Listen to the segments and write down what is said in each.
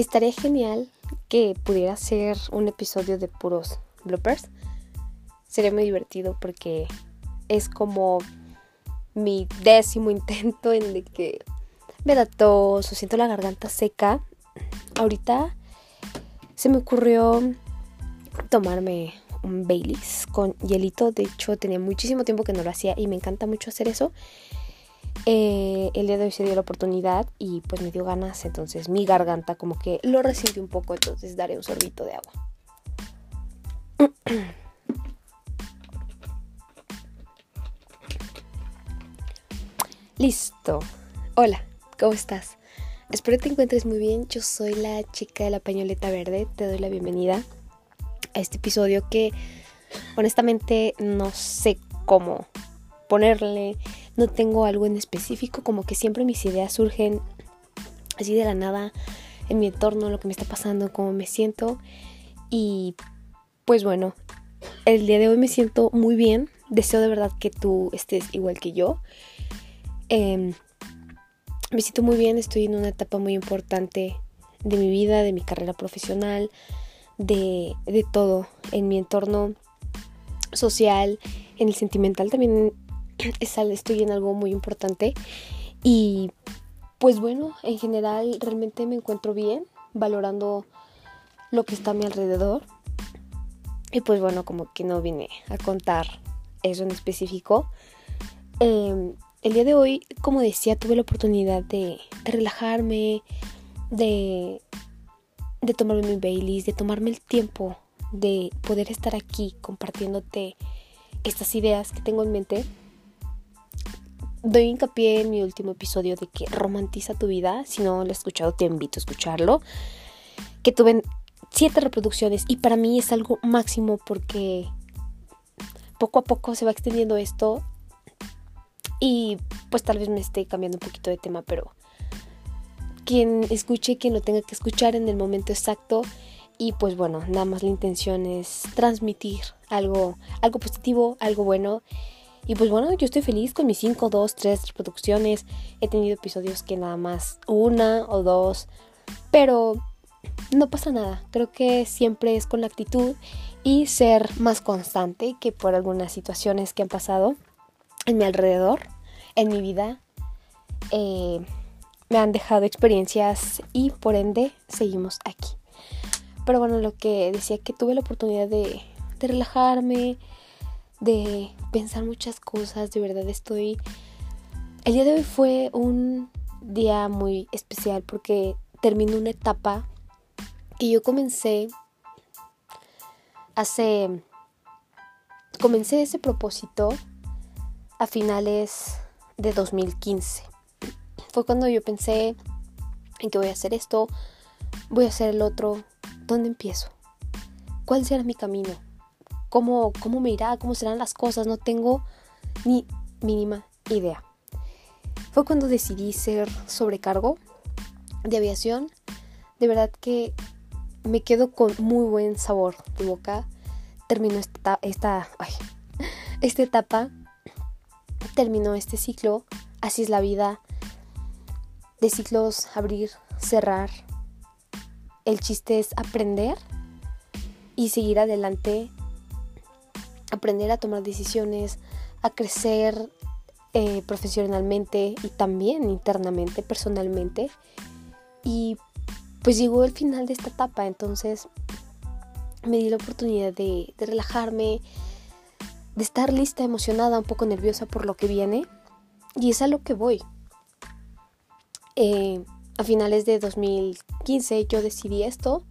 estaría genial que pudiera ser un episodio de puros bloopers. Sería muy divertido porque es como mi décimo intento en el que me da tos o siento la garganta seca. Ahorita se me ocurrió tomarme un Baileys con hielito. De hecho, tenía muchísimo tiempo que no lo hacía y me encanta mucho hacer eso. Eh, el día de hoy se dio la oportunidad y pues me dio ganas. Entonces mi garganta como que lo resiente un poco. Entonces daré un sorbito de agua. Listo. Hola, ¿cómo estás? Espero que te encuentres muy bien. Yo soy la chica de la pañoleta verde. Te doy la bienvenida a este episodio que honestamente no sé cómo ponerle. No tengo algo en específico. Como que siempre mis ideas surgen así de la nada en mi entorno, lo que me está pasando, cómo me siento. Y pues bueno, el día de hoy me siento muy bien. Deseo de verdad que tú estés igual que yo. Em, me siento muy bien, estoy en una etapa muy importante de mi vida, de mi carrera profesional, de, de todo, en mi entorno social, en el sentimental también estoy en algo muy importante y pues bueno, en general realmente me encuentro bien, valorando lo que está a mi alrededor. Y pues bueno, como que no vine a contar eso en específico. Eh, el día de hoy, como decía, tuve la oportunidad de, relajarme, de, de tomarme mi Baileys, de tomarme el tiempo de poder estar aquí compartiéndote estas ideas que tengo en mente. Doy hincapié en mi último episodio de que romantiza tu vida. Si no lo has escuchado, te invito a escucharlo. Que tuve siete reproducciones y para mí es algo máximo porque poco a poco se va extendiendo esto y pues tal vez me esté cambiando un poquito de tema, pero quien escuche, quien lo tenga que escuchar en el momento exacto. Y pues bueno, nada más la intención es transmitir algo, algo positivo, algo bueno. Y pues bueno, yo estoy feliz con mis 5, 2, 3 reproducciones. He tenido episodios que nada más una o dos. Pero no pasa nada. Creo que siempre es con la actitud y ser más constante que por algunas situaciones que han pasado en mi alrededor, en mi vida, eh, me han dejado experiencias y por ende seguimos aquí. Pero bueno, lo que decía que tuve la oportunidad de, de relajarme, de pensar muchas cosas, de verdad estoy... El día de hoy fue un día muy especial porque terminó una etapa que yo comencé hace... Comencé ese propósito a finales de 2015. Fue cuando yo pensé en que voy a hacer esto, voy a hacer el otro, ¿dónde empiezo? ¿Cuál será mi camino? ¿Cómo, cómo me irá? ¿Cómo serán las cosas? No tengo ni mínima idea. Fue cuando decidí ser sobrecargo de aviación. De verdad que me quedo con muy buen sabor de boca. Terminó esta, esta, esta etapa terminó este ciclo, así es la vida, de ciclos abrir, cerrar. El chiste es aprender y seguir adelante, aprender a tomar decisiones, a crecer eh, profesionalmente y también internamente, personalmente. Y pues llegó el final de esta etapa, entonces me di la oportunidad de, relajarme, de estar lista, emocionada, un poco nerviosa por lo que viene. Y es a lo que voy. Eh, a finales de 2015 yo decidí esto.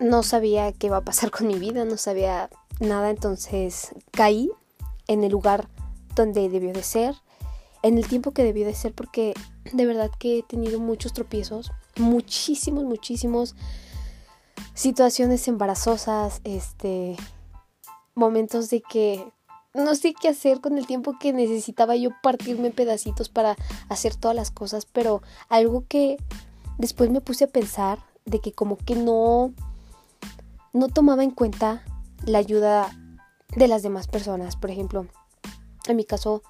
No sabía qué iba a pasar con mi vida, no sabía nada, entonces caí en el lugar donde debió de ser, en el tiempo que debió de ser, porque de verdad que he tenido muchos tropiezos, muchísimos, muchísimos situaciones embarazosas, este, momentos de que no sé qué hacer con el tiempo que necesitaba yo partirme pedacitos para hacer todas las cosas, pero algo que después me puse a pensar de que como que no no tomaba en cuenta la ayuda de las demás personas, por ejemplo, en mi caso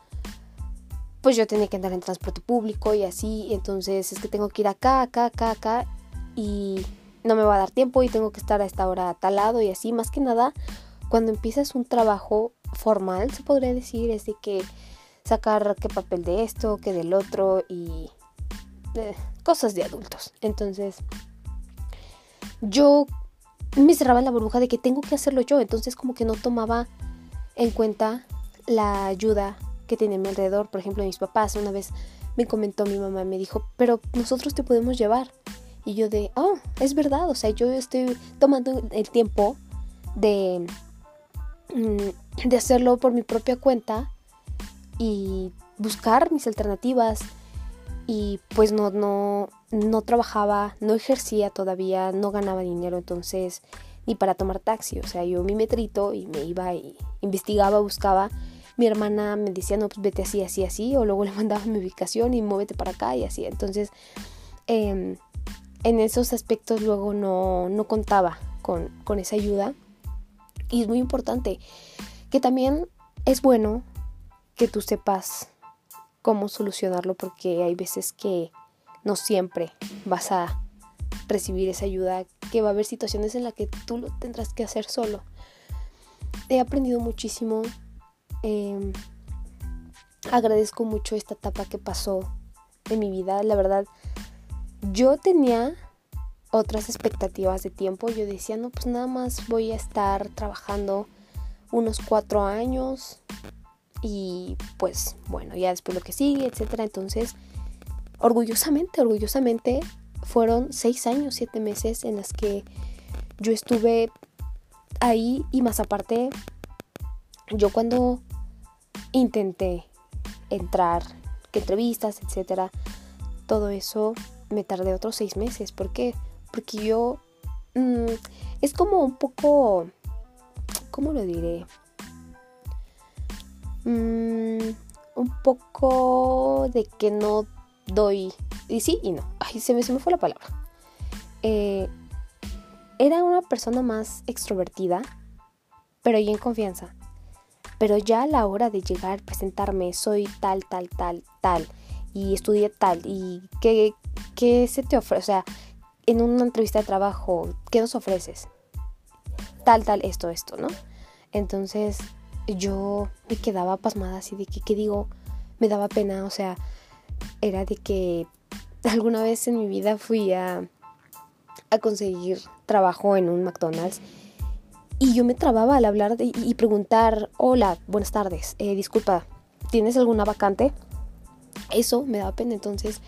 pues yo tenía que andar en transporte público y así, entonces es que tengo que ir acá, acá, acá, acá y no me va a dar tiempo y tengo que estar a esta hora talado y así. Más que nada, cuando empiezas un trabajo formal, se podría decir, es de que sacar qué papel de esto, qué del otro y eh, cosas de adultos. Entonces, yo me cerraba la burbuja de que tengo que hacerlo yo, entonces como que no tomaba en cuenta la ayuda que tenía a mi alrededor, por ejemplo, mis papás. Una vez me comentó mi mamá, me dijo, pero nosotros te podemos llevar. Y yo de, oh, es verdad, o sea, yo estoy tomando el tiempo de, mm, de hacerlo por mi propia cuenta y buscar mis alternativas. Y pues no, no, no trabajaba, no ejercía todavía, no ganaba dinero, entonces ni para tomar taxi, o sea, yo mi metrito y me iba y investigaba, buscaba. Mi hermana me decía, no, pues vete así, así, así, o luego le mandaba mi ubicación y muévete para acá y así. Entonces, em, en esos aspectos luego no, no contaba con, con esa ayuda. Y es muy importante que también es bueno que tú sepas cómo solucionarlo porque hay veces que no siempre vas a recibir esa ayuda, que va a haber situaciones en las que tú lo tendrás que hacer solo. He aprendido muchísimo, em, agradezco mucho esta etapa que pasó en mi vida, la verdad, yo tenía otras expectativas de tiempo, yo decía, no, pues nada más voy a estar trabajando unos cuatro años y pues bueno, ya después lo que sigue, etcétera, entonces orgullosamente, orgullosamente, fueron seis años, siete meses en las que yo estuve ahí y más aparte, yo cuando intenté entrar, que entrevistas, etcétera, todo eso me tardé otros seis meses. ¿Por qué? Porque yo mm, es como un poco, ¿cómo lo diré? Mm, un poco de que no doy. Y sí y no. Ay, se me, se me fue la palabra. Eh, era una persona más extrovertida, pero ya en confianza. Pero ya a la hora de llegar, presentarme, soy tal, tal, tal, tal, y estudié tal, y qué, qué se te ofrece, o sea, en una entrevista de trabajo, ¿qué nos ofreces? Tal, tal, esto, esto, ¿no? Entonces yo me quedaba pasmada así de que, ¿qué digo? Me daba pena, o sea, era de que alguna vez en mi vida fui a, a conseguir trabajo en un McDonald's y yo me trababa al hablar y preguntar, hola, buenas tardes, eh, disculpa, ¿tienes alguna vacante? Eso me daba pena, entonces,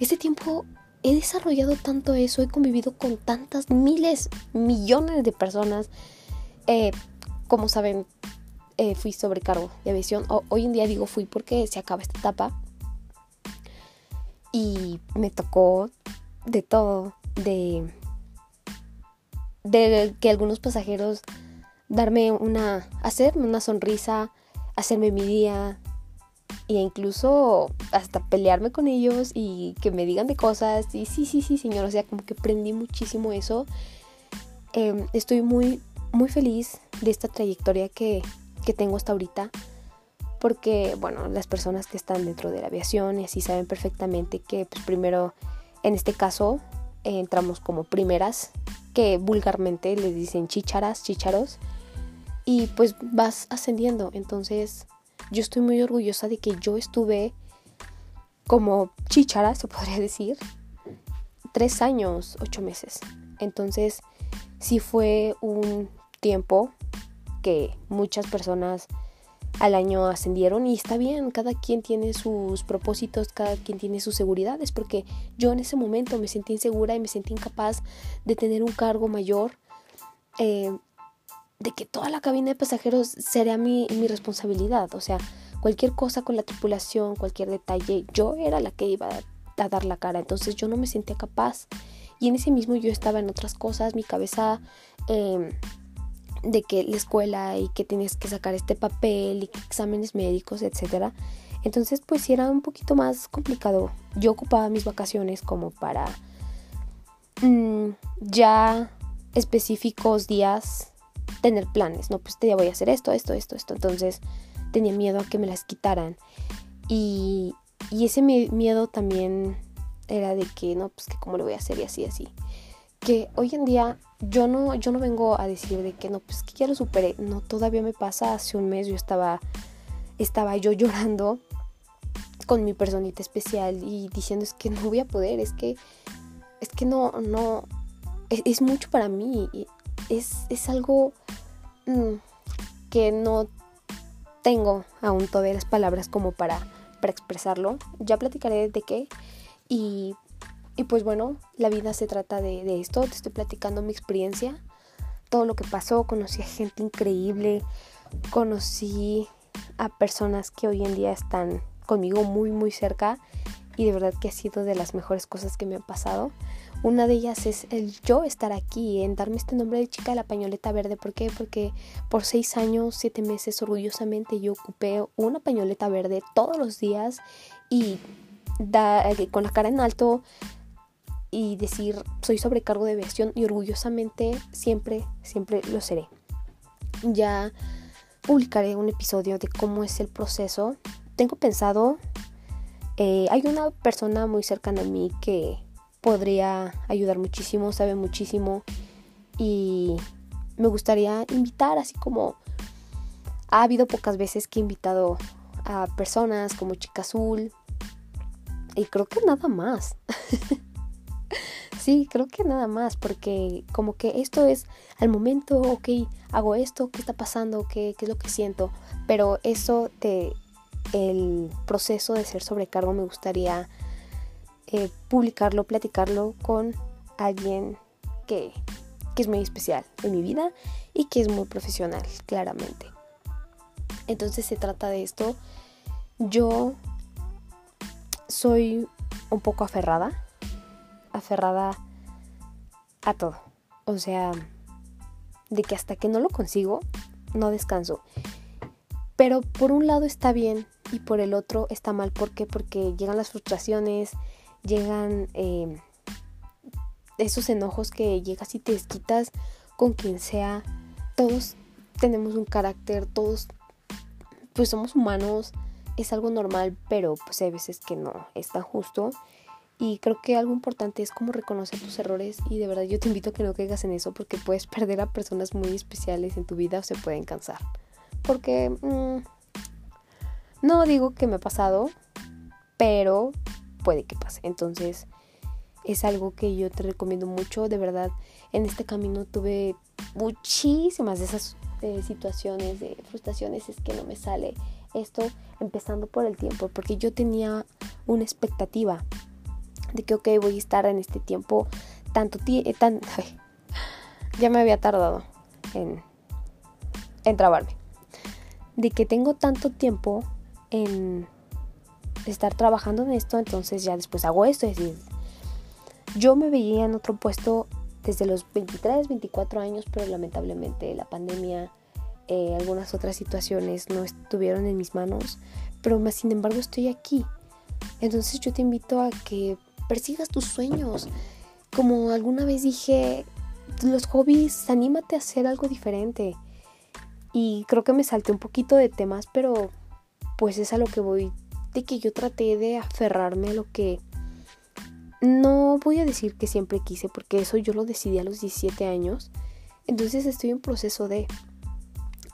este tiempo he desarrollado tanto eso, he convivido con tantas miles, millones de personas. Eh, como saben, eh, fui sobrecargo de aviación. hoy en día digo fui porque se acaba esta etapa y me tocó de todo, de, de que algunos pasajeros darme una, hacerme una sonrisa, hacerme mi día e incluso hasta pelearme con ellos y que me digan de cosas y sí, sí, sí, señor, o sea, como que aprendí muchísimo eso. Em, estoy muy, muy feliz de esta trayectoria que, que tengo hasta ahorita porque, bueno, las personas que están dentro de la aviación y así saben perfectamente que, pues primero, en este caso, entramos como primeras, que vulgarmente les dicen chicharas, chicharos, y pues vas ascendiendo. Entonces, yo estoy muy orgullosa de que yo estuve como chichara, se podría decir, tres años, ocho meses. Entonces, sí fue un tiempo que muchas personas al año ascendieron y está bien, cada quien tiene sus propósitos, cada quien tiene sus seguridades, porque yo en ese momento me sentí insegura y me sentí incapaz de tener un cargo mayor, eh, de que toda la cabina de pasajeros sería mi, mi responsabilidad, o sea, cualquier cosa con la tripulación, cualquier detalle, yo era la que iba a dar la cara, entonces yo no me sentía capaz. Y en ese mismo yo estaba en otras cosas, mi cabeza eh, de que la escuela y que tienes que sacar este papel y exámenes médicos, etcétera. Entonces, pues sí era un poquito más complicado. Yo ocupaba mis vacaciones como para mm, ya específicos días tener planes, ¿no? Pues este día voy a hacer esto, esto, esto, esto. Entonces tenía miedo a que me las quitaran. Y, y ese miedo también era de que, no, pues que cómo lo voy a hacer y así, así. Que hoy en día yo no, yo no vengo a decir de que no, pues que ya lo superé. No, todavía me pasa. Hace un mes yo estaba, estaba yo llorando con mi personita especial y diciendo es que no voy a poder, es que, es que no, no, es, mucho para mí. Es, es algo mm, que no tengo aún todavía las palabras como para, para expresarlo. Ya platicaré de qué. Y y pues bueno, la vida se trata de, esto, te estoy platicando mi experiencia, todo lo que pasó, conocí a gente increíble, conocí a personas que hoy en día están conmigo muy muy cerca y de verdad que ha sido de las mejores cosas que me han pasado. Una de ellas es el yo estar aquí, en darme este nombre de chica de la pañoleta verde. ¿Por qué? Porque por seis años, siete meses, orgullosamente yo ocupé una pañoleta verde todos los días y da, eh, con la cara en alto y decir soy sobrecargo de aviación y orgullosamente siempre, siempre lo seré. Ya publicaré un episodio de cómo es el proceso. Tengo pensado, eh, hay una persona muy cercana a mí que podría ayudar muchísimo, sabe muchísimo y me gustaría invitar, así como ha habido pocas veces que he invitado a personas como Chica Azul y creo que nada más. Sí, creo que nada más, porque como que esto es al momento, ok, hago esto, ¿qué está pasando? ¿Qué, qué es lo que siento? Pero eso de el proceso de ser sobrecargo me gustaría eh, publicarlo, platicarlo con alguien que, que es muy especial en mi vida y que es muy profesional, claramente. Entonces se trata de esto. Yo soy un poco aferrada aferrada a todo. O sea, de que hasta que no lo consigo, no descanso. Pero por un lado está bien y por el otro está mal. ¿Por qué? Porque llegan las frustraciones, llegan eh, esos enojos que llegas y te desquitas con quien sea. Todos tenemos un carácter, todos pues somos humanos, es algo normal, pero pues hay veces que no es tan justo. Y creo que algo importante es como reconocer tus errores y de verdad yo te invito a que no caigas en eso porque puedes perder a personas muy especiales en tu vida o se pueden cansar. Porque mm, no digo que me ha pasado, pero puede que pase. Entonces es algo que yo te recomiendo mucho. De verdad, en este camino tuve muchísimas de esas eh, situaciones de frustraciones. Es que no me sale esto empezando por el tiempo, porque yo tenía una expectativa de que, ok, voy a estar en este tiempo tanto tiempo, eh, ya me había tardado en, en trabarme, de que tengo tanto tiempo en estar trabajando en esto, entonces ya después hago esto, es decir, yo me veía en otro puesto desde los 23, 24 años, pero lamentablemente la pandemia, eh, algunas otras situaciones no estuvieron en mis manos, pero más sin embargo estoy aquí. Entonces yo te invito a que persigas tus sueños. Como alguna vez dije, los hobbies, anímate a hacer algo diferente. Y creo que me salté un poquito de temas, pero pues es a lo que voy. De que yo traté de aferrarme a lo que no voy a decir que siempre quise, porque eso yo lo decidí a los 17 años. Entonces estoy en proceso de,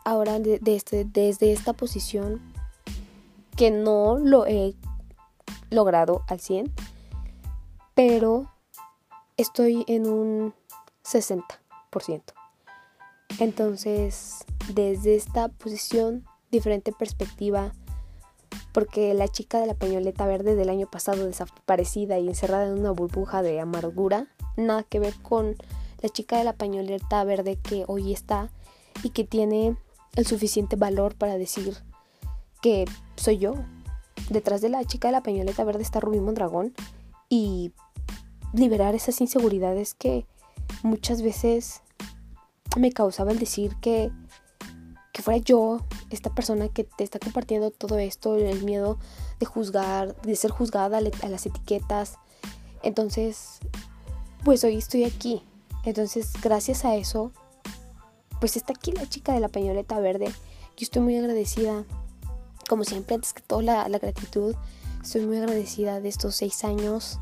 ahora este, desde esta posición que no lo he logrado al 100, pero estoy en un 60%. Entonces, desde esta posición, diferente perspectiva, porque la chica de la pañoleta verde del año pasado desaparecida y encerrada en una burbuja de amargura, nada que ver con la chica de la pañoleta verde que hoy está y que tiene el suficiente valor para decir que soy yo. Detrás de la chica de la pañoleta verde está Rubí Mondragón y liberar esas inseguridades que muchas veces me causaba el decir que, que fuera yo, esta persona que te está compartiendo todo esto, el miedo de juzgar, de ser juzgada a las etiquetas. Entonces, pues hoy estoy aquí. Entonces, gracias a eso, pues está aquí la chica de la pañoleta verde. Yo estoy muy agradecida. Como siempre, antes que todo, la, la gratitud. Estoy muy agradecida de estos seis años.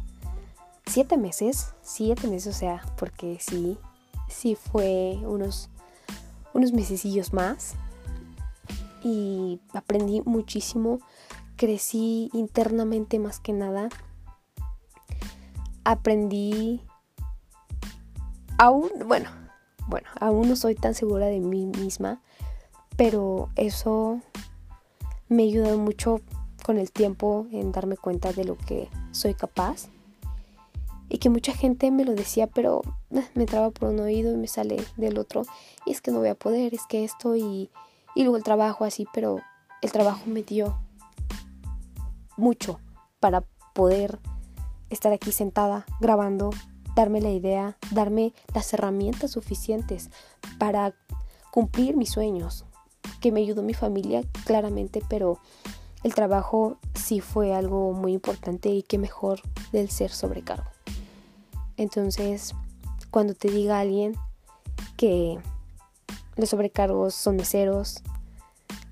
Siete meses, siete meses, o sea, porque sí, sí fue unos, unos mesecillos más. Y aprendí muchísimo, crecí internamente más que nada, aprendí aún, bueno, bueno, aún no soy tan segura de mí misma, pero eso me ha ayudado mucho con el tiempo en darme cuenta de lo que soy capaz. Y que mucha gente me lo decía, pero eh, me entraba por un oído y me sale del otro. Y es que no voy a poder, es que esto y, y luego el trabajo así, pero el trabajo me dio mucho para poder estar aquí sentada grabando, darme la idea, darme las herramientas suficientes para cumplir mis sueños, que me ayudó mi familia claramente, pero el trabajo sí fue algo muy importante y que mejor del ser sobrecargo. Entonces, cuando te diga alguien que los sobrecargos son meseros,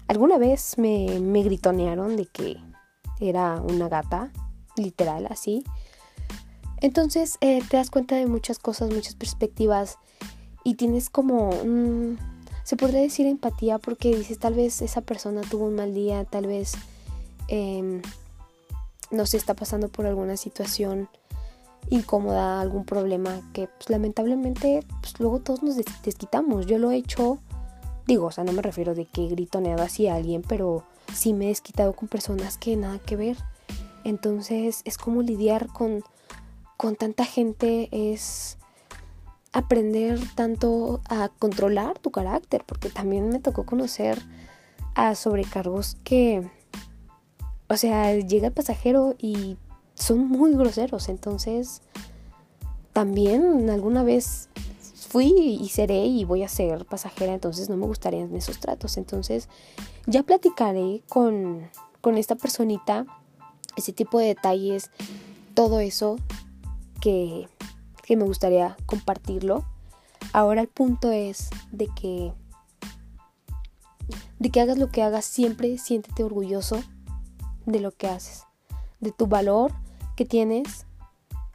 alguna vez me, me gritonearon de que era una gata, literal así. Entonces eh, te das cuenta de muchas cosas, muchas perspectivas y tienes como, se podría decir empatía porque dices tal vez esa persona tuvo un mal día, tal vez eh, no se está pasando por alguna situación incómoda, algún problema que pues, lamentablemente pues, luego todos nos desquitamos. Yo lo he hecho, digo, o sea, no me refiero de que gritoneado así a alguien, pero sí me he desquitado con personas que nada que ver. Entonces es como lidiar con, con tanta gente, es aprender tanto a controlar tu carácter, porque también me tocó conocer a sobrecargos que o sea, llega el pasajero y son muy groseros. Entonces, también alguna vez fui y seré y voy a ser pasajera, entonces no me gustarían esos tratos. Entonces, ya platicaré con, con esta personita ese tipo de detalles, todo eso que, que me gustaría compartirlo. Ahora el punto es de que de que hagas lo que hagas, siempre siéntete orgulloso de lo que haces, de tu valor que tienes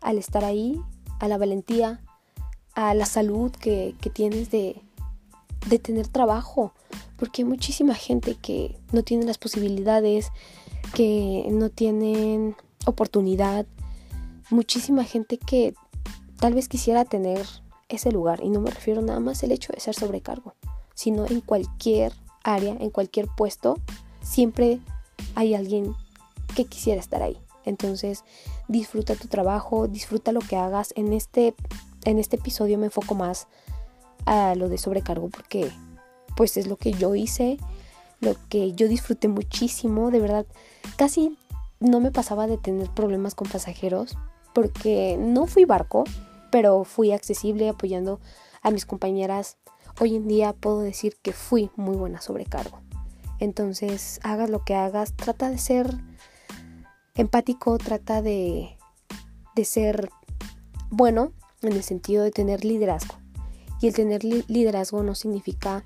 al estar ahí, a la valentía, a la salud que, tienes de, de tener trabajo, porque hay muchísima gente que no tiene las posibilidades, que no tienen oportunidad, muchísima gente que tal vez quisiera tener ese lugar, y no me refiero nada más al hecho de ser sobrecargo, sino en cualquier área, en cualquier puesto, siempre hay alguien que quisiera estar ahí. Entonces, disfruta tu trabajo, disfruta lo que hagas. En este, en este episodio me enfoco más a lo de sobrecargo porque pues es lo que yo hice, lo que yo disfruté muchísimo, de verdad, casi no me pasaba de tener problemas con pasajeros porque no fui barco, pero fui accesible apoyando a mis compañeras. Hoy en día puedo decir que fui muy buena sobrecargo. Entonces, hagas lo que hagas, trata de ser empático, trata de, de ser bueno en el sentido de tener liderazgo. Y el tener liderazgo no significa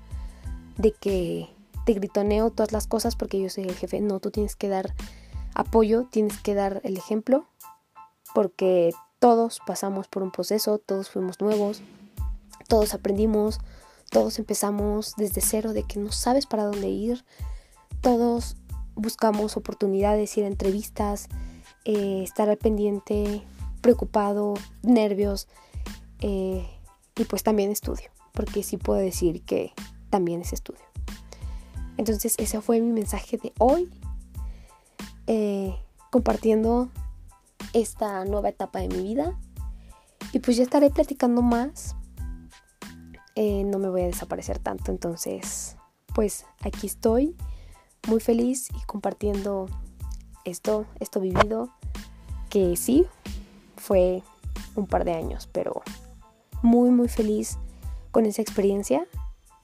de que te gritoneo todas las cosas porque yo soy el jefe. No, tú tienes que dar apoyo, tienes que dar el ejemplo, porque todos pasamos por un proceso, todos fuimos nuevos, todos aprendimos, todos empezamos desde cero de que no sabes para dónde ir, todos buscamos oportunidades, ir a entrevistas, eh, estar al pendiente, preocupado, nervios eh, y pues también estudio, porque sí puedo decir que también es estudio. Entonces ese fue mi mensaje de hoy, eh, compartiendo esta nueva etapa de mi vida y pues ya estaré platicando más. No me voy a desaparecer tanto, entonces pues aquí estoy muy feliz y compartiendo esto, esto vivido, que sí, fue un par de años, pero muy, muy feliz con esa experiencia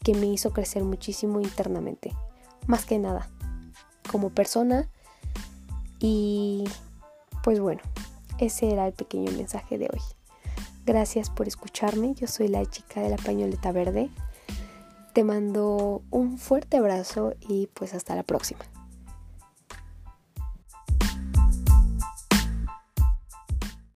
que me hizo crecer muchísimo internamente, más que nada, como persona. Y pues bueno, ese era el pequeño mensaje de hoy. Gracias por escucharme, yo soy la chica de la pañoleta verde. Te mando un fuerte abrazo y pues hasta la próxima.